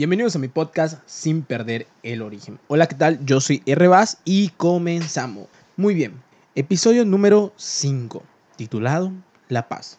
Bienvenidos a mi podcast Sin Perder el Origen. Hola, ¿qué tal? Yo soy RBAS y comenzamos. Muy bien, episodio número 5, titulado La Paz.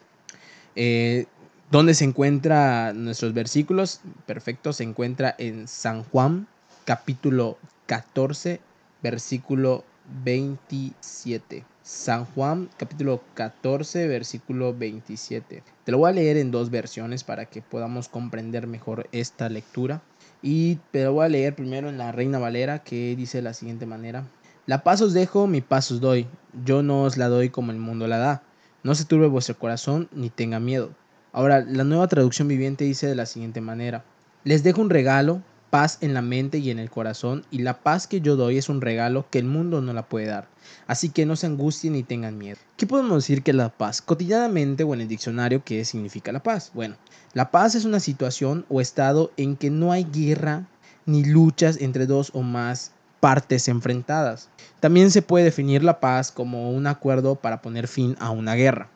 Eh, ¿Dónde se encuentran nuestros versículos? Perfecto, se encuentra en San Juan, capítulo 14, versículo 27. San Juan capítulo 14 versículo 27. Te lo voy a leer en dos versiones para que podamos comprender mejor esta lectura. Y te lo voy a leer primero en la Reina Valera que dice de la siguiente manera. La paz os dejo, mi paz os doy. Yo no os la doy como el mundo la da. No se turbe vuestro corazón ni tenga miedo. Ahora, la nueva traducción viviente dice de la siguiente manera. Les dejo un regalo, paz en la mente y en el corazón, y la paz que yo doy es un regalo que el mundo no la puede dar. Así que no se angustien ni tengan miedo. ¿Qué podemos decir que es la paz? Cotidianamente o en el diccionario, ¿qué significa la paz? Bueno, la paz es una situación o estado en que no hay guerra ni luchas entre dos o más partes enfrentadas. También se puede definir la paz como un acuerdo para poner fin a una guerra.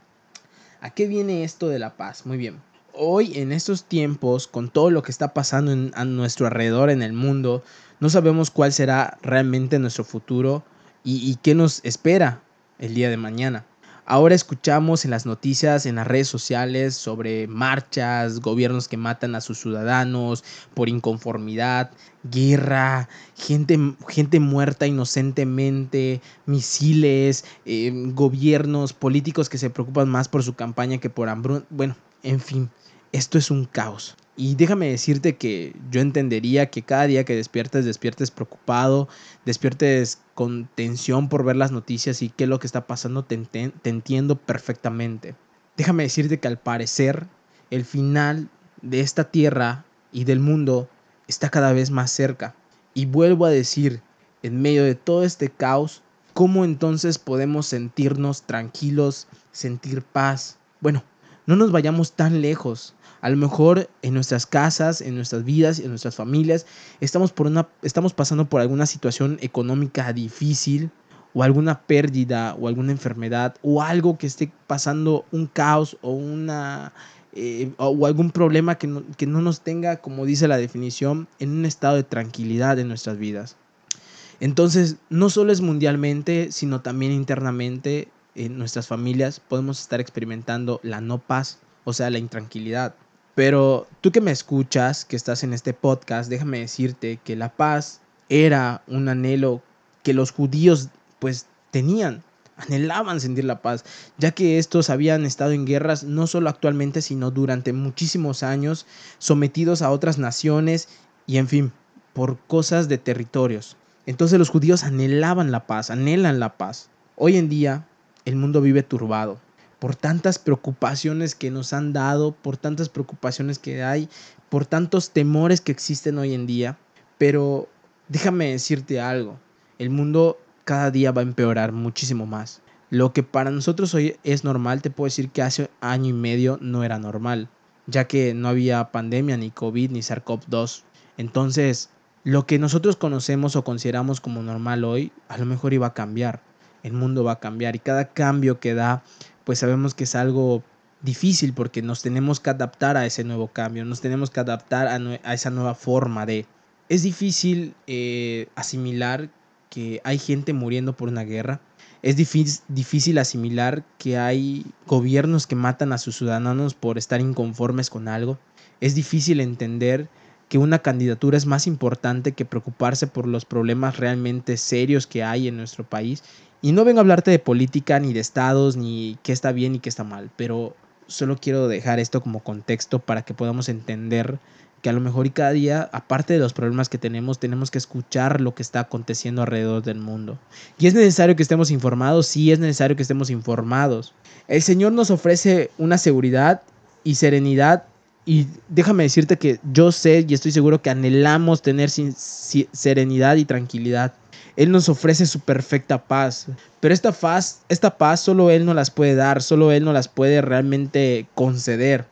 ¿A qué viene esto de la paz? Muy bien hoy en estos tiempos, con todo lo que está pasando a nuestro alrededor en el mundo, no sabemos cuál será realmente nuestro futuro y, qué nos espera el día de mañana. Ahora escuchamos en las noticias, en las redes sociales, sobre marchas, gobiernos que matan a sus ciudadanos por inconformidad, guerra, gente, gente muerta inocentemente, misiles, eh, gobiernos, políticos que se preocupan más por su campaña que por hambruna. Bueno, en fin, esto es un caos. Y déjame decirte que yo entendería que cada día que despiertes, despiertes preocupado, despiertes con tensión por ver las noticias y qué es lo que está pasando, te, te entiendo perfectamente. Déjame decirte que al parecer el final de esta tierra y del mundo está cada vez más cerca. Y vuelvo a decir, en medio de todo este caos, ¿cómo entonces podemos sentirnos tranquilos, sentir paz? Bueno, no nos vayamos tan lejos. A lo mejor en nuestras casas, en nuestras vidas, en nuestras familias, estamos, por una, estamos pasando por alguna situación económica difícil o alguna pérdida o alguna enfermedad o algo que esté pasando un caos o una eh, o algún problema que no, que no nos tenga, como dice la definición, en un estado de tranquilidad en nuestras vidas. Entonces, no solo es mundialmente, sino también internamente en nuestras familias podemos estar experimentando la no paz, o sea, la intranquilidad. Pero tú que me escuchas, que estás en este podcast, déjame decirte que la paz era un anhelo que los judíos pues tenían, anhelaban sentir la paz, ya que estos habían estado en guerras no solo actualmente, sino durante muchísimos años, sometidos a otras naciones y en fin, por cosas de territorios. Entonces los judíos anhelaban la paz, anhelan la paz. Hoy en día el mundo vive turbado por tantas preocupaciones que nos han dado, por tantas preocupaciones que hay, por tantos temores que existen hoy en día. Pero déjame decirte algo, el mundo cada día va a empeorar muchísimo más. Lo que para nosotros hoy es normal, te puedo decir que hace año y medio no era normal, ya que no había pandemia, ni COVID, ni SARS-CoV-2. Entonces, lo que nosotros conocemos o consideramos como normal hoy, a lo mejor iba a cambiar. El mundo va a cambiar y cada cambio que da pues sabemos que es algo difícil porque nos tenemos que adaptar a ese nuevo cambio, nos tenemos que adaptar a, esa nueva forma de... Es difícil eh, asimilar que hay gente muriendo por una guerra, es difícil, difícil asimilar que hay gobiernos que matan a sus ciudadanos por estar inconformes con algo, es difícil entender que una candidatura es más importante que preocuparse por los problemas realmente serios que hay en nuestro país y no vengo a hablarte de política, ni de estados, ni qué está bien y qué está mal, pero solo quiero dejar esto como contexto para que podamos entender que a lo mejor y cada día, aparte de los problemas que tenemos, tenemos que escuchar lo que está aconteciendo alrededor del mundo. Y es necesario que estemos informados, sí es necesario que estemos informados. El Señor nos ofrece una seguridad y serenidad y déjame decirte que yo sé y estoy seguro que anhelamos tener serenidad y tranquilidad. Él nos ofrece su perfecta paz. Pero esta paz, esta paz solo Él nos las puede dar, solo Él nos las puede realmente conceder.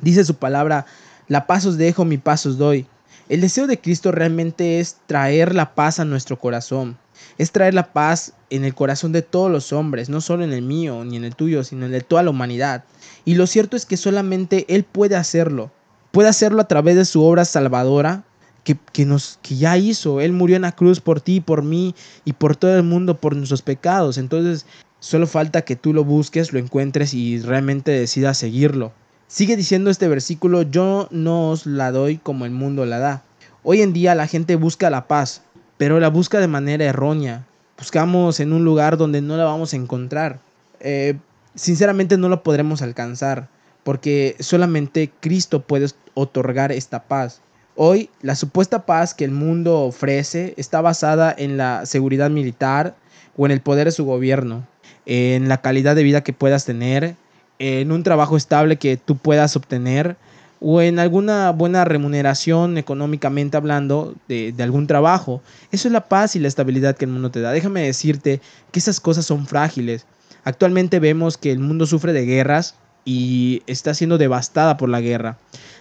Dice su palabra, la paz os dejo, mi paz os doy. El deseo de Cristo realmente es traer la paz a nuestro corazón. Es traer la paz en el corazón de todos los hombres, no solo en el mío ni en el tuyo, sino en el de toda la humanidad. Y lo cierto es que solamente Él puede hacerlo. Puede hacerlo a través de su obra salvadora que, nos, que ya hizo. Él murió en la cruz por ti, por mí y por todo el mundo, por nuestros pecados. Entonces, solo falta que tú lo busques, lo encuentres y realmente decidas seguirlo. Sigue diciendo este versículo, yo no os la doy como el mundo la da. Hoy en día la gente busca la paz, pero la busca de manera errónea. Buscamos en un lugar donde no la vamos a encontrar. Eh, sinceramente no lo podremos alcanzar, porque solamente Cristo puede otorgar esta paz. Hoy, la supuesta paz que el mundo ofrece está basada en la seguridad militar o en el poder de su gobierno, en la calidad de vida que puedas tener, en un trabajo estable que tú puedas obtener o en alguna buena remuneración económicamente hablando de, de, algún trabajo. Eso es la paz y la estabilidad que el mundo te da. Déjame decirte que esas cosas son frágiles. Actualmente vemos que el mundo sufre de guerras y está siendo devastada por la guerra.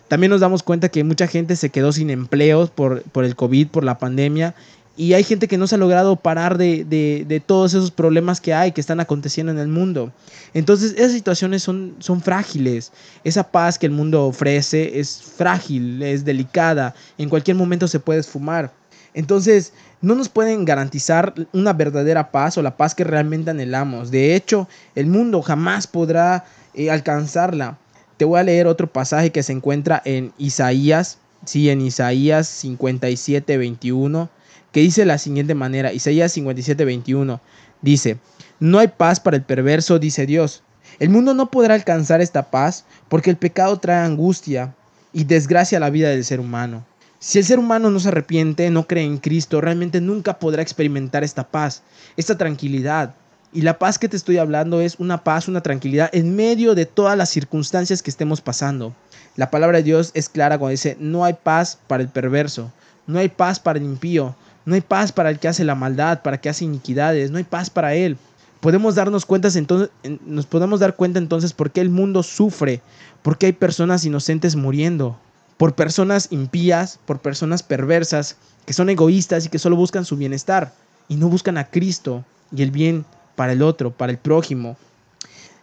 También nos damos cuenta que mucha gente se quedó sin empleos por, por el COVID, por la pandemia, y hay gente que no se ha logrado parar de, de, todos esos problemas que hay, que están aconteciendo en el mundo. Entonces, esas situaciones son, son frágiles. Esa paz que el mundo ofrece es frágil, es delicada, en cualquier momento se puede esfumar. Entonces, no nos pueden garantizar una verdadera paz o la paz que realmente anhelamos. De hecho, el mundo jamás podrá eh, alcanzarla. Te voy a leer otro pasaje que se encuentra en Isaías, sí, en Isaías 57, 21, que dice la siguiente manera, Isaías 57, 21, dice, no hay paz para el perverso, dice Dios. El mundo no podrá alcanzar esta paz porque el pecado trae angustia y desgracia a la vida del ser humano. Si el ser humano no se arrepiente, no cree en Cristo, realmente nunca podrá experimentar esta paz, esta tranquilidad, y la paz que te estoy hablando es una paz, una tranquilidad en medio de todas las circunstancias que estemos pasando. La palabra de Dios es clara cuando dice, no hay paz para el perverso, no hay paz para el impío, no hay paz para el que hace la maldad, para el que hace iniquidades, no hay paz para él. Podemos darnos cuenta entonces, nos podemos dar cuenta entonces por qué el mundo sufre, por qué hay personas inocentes muriendo, por personas impías, por personas perversas, que son egoístas y que solo buscan su bienestar y no buscan a Cristo y el bien para el otro, para el prójimo.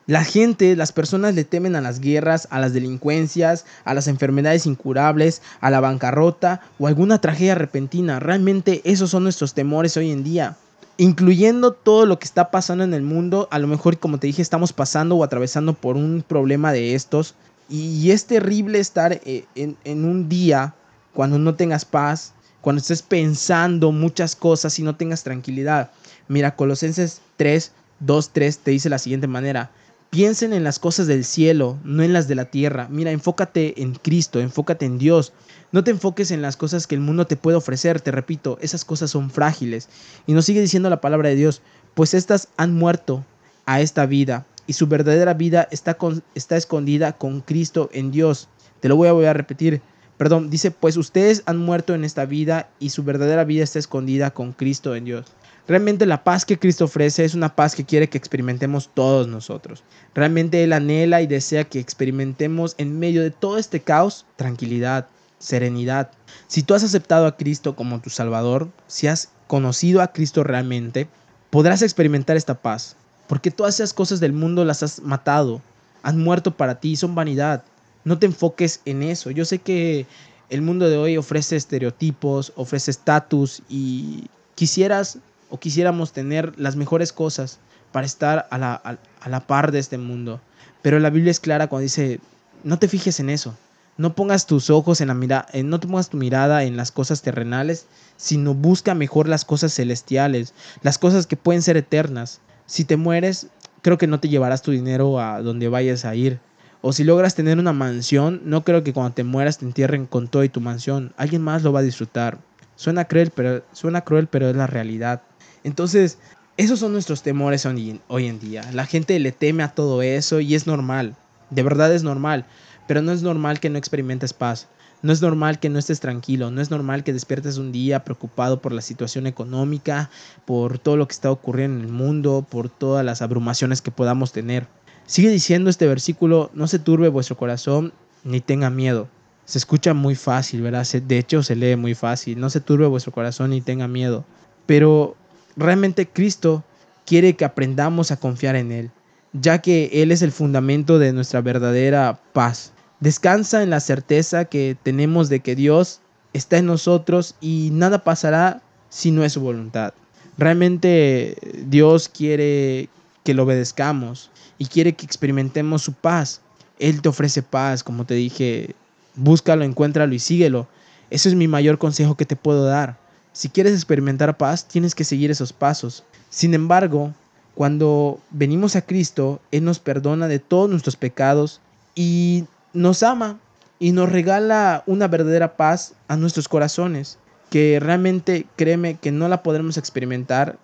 La gente, las personas le temen a las guerras, a las delincuencias, a las enfermedades incurables, a la bancarrota o alguna tragedia repentina. Realmente esos son nuestros temores hoy en día. Incluyendo todo lo que está pasando en el mundo, a lo mejor como te dije estamos pasando o atravesando por un problema de estos. Y es terrible estar eh, en, en un día cuando no tengas paz, cuando estés pensando muchas cosas y no tengas tranquilidad. Mira, Colosenses 3, 2, 3 te dice la siguiente manera. Piensen en las cosas del cielo, no en las de la tierra. Mira, enfócate en Cristo, enfócate en Dios. No te enfoques en las cosas que el mundo te puede ofrecer, te repito, esas cosas son frágiles. Y nos sigue diciendo la palabra de Dios, pues estas han muerto a esta vida y su verdadera vida está, está escondida con Cristo en Dios. Te lo voy a, voy a repetir. Perdón, dice, pues ustedes han muerto en esta vida y su verdadera vida está escondida con Cristo en Dios. Realmente la paz que Cristo ofrece es una paz que quiere que experimentemos todos nosotros. Realmente Él anhela y desea que experimentemos en medio de todo este caos tranquilidad, serenidad. Si tú has aceptado a Cristo como tu Salvador, si has conocido a Cristo realmente, podrás experimentar esta paz. Porque todas esas cosas del mundo las has matado, han muerto para ti, son vanidad. No te enfoques en eso. Yo sé que el mundo de hoy ofrece estereotipos, ofrece estatus y quisieras o quisiéramos tener las mejores cosas para estar a la, a, la par de este mundo. Pero la Biblia es clara cuando dice, no te fijes en eso. No pongas tus ojos en la mirada, eh, no pongas tu mirada en las cosas terrenales, sino busca mejor las cosas celestiales, las cosas que pueden ser eternas. Si te mueres, creo que no te llevarás tu dinero a donde vayas a ir. O si logras tener una mansión, no creo que cuando te mueras te entierren con todo y tu mansión. Alguien más lo va a disfrutar. Suena cruel, pero, suena cruel, pero es la realidad. Entonces, esos son nuestros temores hoy, en día. La gente le teme a todo eso y es normal. De verdad es normal. Pero no es normal que no experimentes paz. No es normal que no estés tranquilo, no es normal que despiertes un día preocupado por la situación económica, por todo lo que está ocurriendo en el mundo, por todas las abrumaciones que podamos tener. Sigue diciendo este versículo, no se turbe vuestro corazón ni tenga miedo. Se escucha muy fácil, ¿verdad? De hecho se lee muy fácil, no se turbe vuestro corazón ni tenga miedo. Pero realmente Cristo quiere que aprendamos a confiar en Él, ya que Él es el fundamento de nuestra verdadera paz. Descansa en la certeza que tenemos de que Dios está en nosotros y nada pasará si no es su voluntad. Realmente Dios quiere que lo obedezcamos y quiere que experimentemos su paz. Él te ofrece paz, como te dije, búscalo, encuéntralo y síguelo. Ese es mi mayor consejo que te puedo dar. Si quieres experimentar paz, tienes que seguir esos pasos. Sin embargo, cuando venimos a Cristo, Él nos perdona de todos nuestros pecados y nos ama y nos regala una verdadera paz a nuestros corazones, que realmente créeme que no la podremos experimentar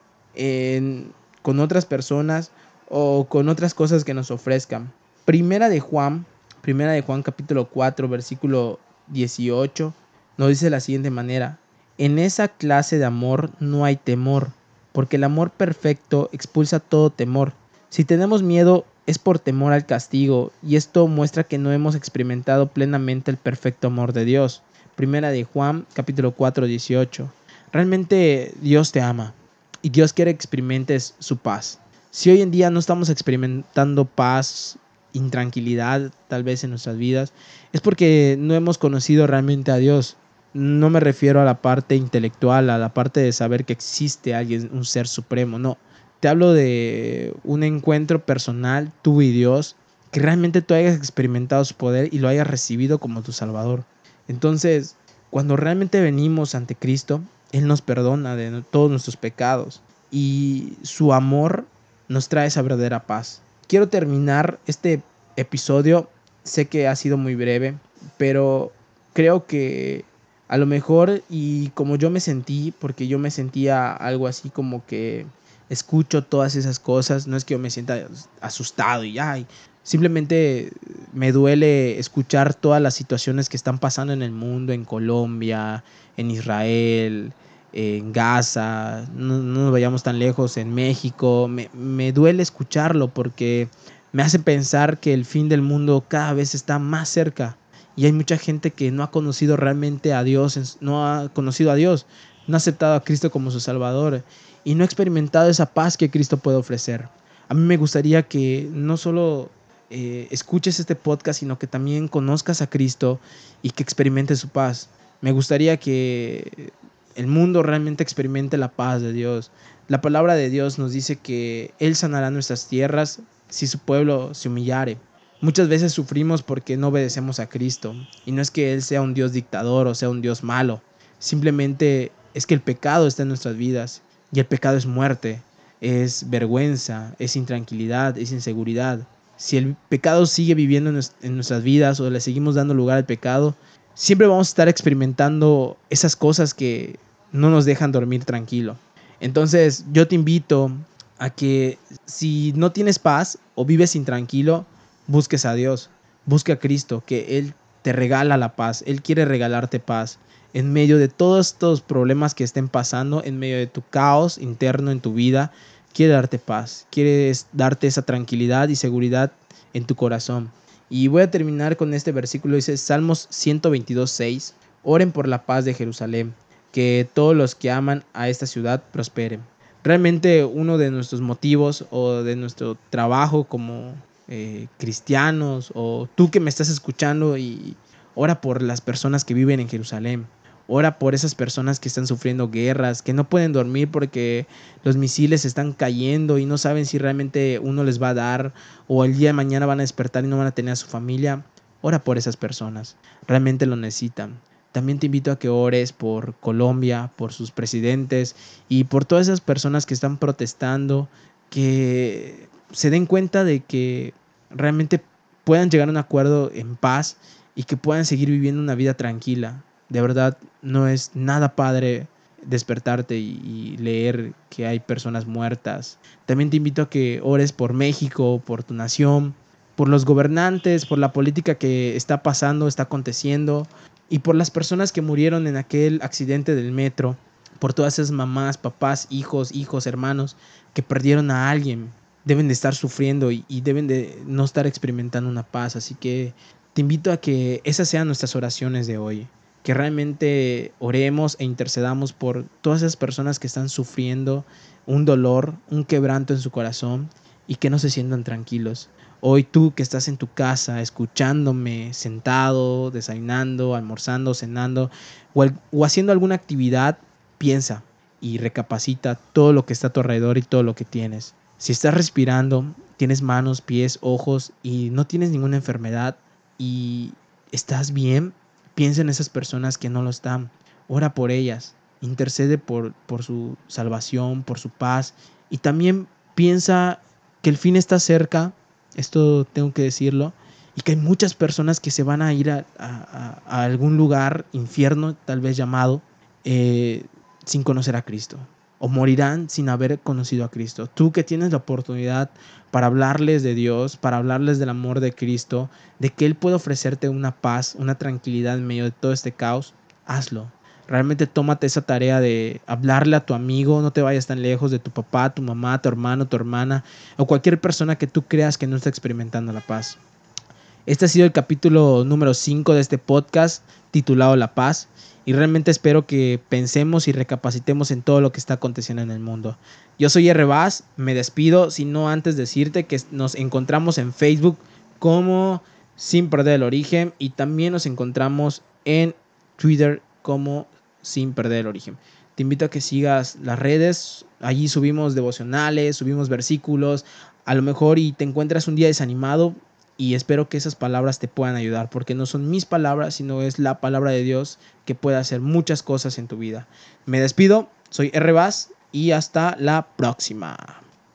con otras personas o con otras cosas que nos ofrezcan. Primera de Juan, primera de Juan capítulo 4, versículo 18, nos dice de la siguiente manera, en esa clase de amor no hay temor, porque el amor perfecto expulsa todo temor. Si tenemos miedo es por temor al castigo, y esto muestra que no hemos experimentado plenamente el perfecto amor de Dios. Primera de Juan, capítulo 4, 18. Realmente Dios te ama y Dios quiere que experimentes su paz. Si hoy en día no estamos experimentando paz, intranquilidad tal vez en nuestras vidas, es porque no hemos conocido realmente a Dios. No me refiero a la parte intelectual, a la parte de saber que existe alguien, un ser supremo, no te hablo de un encuentro personal, tú y Dios, que realmente tú hayas experimentado su poder y lo hayas recibido como tu Salvador. Entonces, cuando realmente venimos ante Cristo, Él nos perdona de todos nuestros pecados y su amor nos trae esa verdadera paz. Quiero terminar este episodio, sé que ha sido muy breve, pero creo que a lo mejor y como yo me sentí, porque yo me sentía algo así como que escucho todas esas cosas, no es que yo me sienta asustado y ay, simplemente me duele escuchar todas las situaciones que están pasando en el mundo, en Colombia, en Israel, en Gaza, no, nos vayamos tan lejos, en México, me, me duele escucharlo porque me hace pensar que el fin del mundo cada vez está más cerca. Y hay mucha gente que no ha conocido realmente a Dios, no ha conocido a Dios, no ha aceptado a Cristo como su Salvador y no ha experimentado esa paz que Cristo puede ofrecer. A mí me gustaría que no solo eh, escuches este podcast, sino que también conozcas a Cristo y que experimentes su paz. Me gustaría que el mundo realmente experimente la paz de Dios. La palabra de Dios nos dice que Él sanará nuestras tierras si su pueblo se humillare. Muchas veces sufrimos porque no obedecemos a Cristo. Y no es que Él sea un Dios dictador o sea un Dios malo. Simplemente es que el pecado está en nuestras vidas y el pecado es muerte, es vergüenza, es intranquilidad, es inseguridad. Si el pecado sigue viviendo en nuestras vidas o le seguimos dando lugar al pecado, siempre vamos a estar experimentando esas cosas que no nos dejan dormir tranquilo. Entonces yo te invito a que si no tienes paz o vives intranquilo, busques a Dios, busque a Cristo, que Él te regala la paz, Él quiere regalarte paz en medio de todos estos problemas que estén pasando, en medio de tu caos interno en tu vida, quiere darte paz, quiere darte esa tranquilidad y seguridad en tu corazón. Y voy a terminar con este versículo, dice Salmos 122, 6, oren por la paz de Jerusalén, que todos los que aman a esta ciudad prosperen. Realmente uno de nuestros motivos o de nuestro trabajo como eh, cristianos o tú que me estás escuchando y ora por las personas que viven en Jerusalén. Ora por esas personas que están sufriendo guerras, que no pueden dormir porque los misiles están cayendo y no saben si realmente uno les va a dar o el día de mañana van a despertar y no van a tener a su familia. Ora por esas personas, realmente lo necesitan. También te invito a que ores por Colombia, por sus presidentes y por todas esas personas que están protestando, que se den cuenta de que realmente puedan llegar a un acuerdo en paz y que puedan seguir viviendo una vida tranquila. De verdad, no es nada padre despertarte y, leer que hay personas muertas. También te invito a que ores por México, por tu nación, por los gobernantes, por la política que está pasando, está aconteciendo, y por las personas que murieron en aquel accidente del metro, por todas esas mamás, papás, hijos, hijos, hermanos que perdieron a alguien. Deben de estar sufriendo y, deben de no estar experimentando una paz. Así que te invito a que esas sean nuestras oraciones de hoy que realmente oremos e intercedamos por todas esas personas que están sufriendo un dolor, un quebranto en su corazón y que no se sientan tranquilos. Hoy tú que estás en tu casa escuchándome, sentado, desayunando, almorzando, cenando o, o haciendo alguna actividad, piensa y recapacita todo lo que está a tu alrededor y todo lo que tienes. Si estás respirando, tienes manos, pies, ojos y no tienes ninguna enfermedad y estás bien, piensa en esas personas que no lo están. Ora por ellas, intercede por, por su salvación, por su paz y también piensa que el fin está cerca, esto tengo que decirlo, y que hay muchas personas que se van a ir a, algún lugar, infierno tal vez llamado, eh, sin conocer a Cristo o morirán sin haber conocido a Cristo. Tú que tienes la oportunidad para hablarles de Dios, para hablarles del amor de Cristo, de que Él puede ofrecerte una paz, una tranquilidad en medio de todo este caos, hazlo. Realmente tómate esa tarea de hablarle a tu amigo, no te vayas tan lejos de tu papá, tu mamá, tu hermano, tu hermana o cualquier persona que tú creas que no está experimentando la paz. Este ha sido el capítulo número 5 de este podcast titulado La Paz y realmente espero que pensemos y recapacitemos en todo lo que está aconteciendo en el mundo. Yo soy R. Vaz, me despido, sino antes decirte que nos encontramos en Facebook como Sin Perder el Origen y también nos encontramos en Twitter como Sin Perder el Origen. Te invito a que sigas las redes, allí subimos devocionales, subimos versículos, a lo mejor y te encuentras un día desanimado, y espero que esas palabras te puedan ayudar, porque no son mis palabras, sino es la palabra de Dios que puede hacer muchas cosas en tu vida. Me despido, soy R. y hasta la próxima.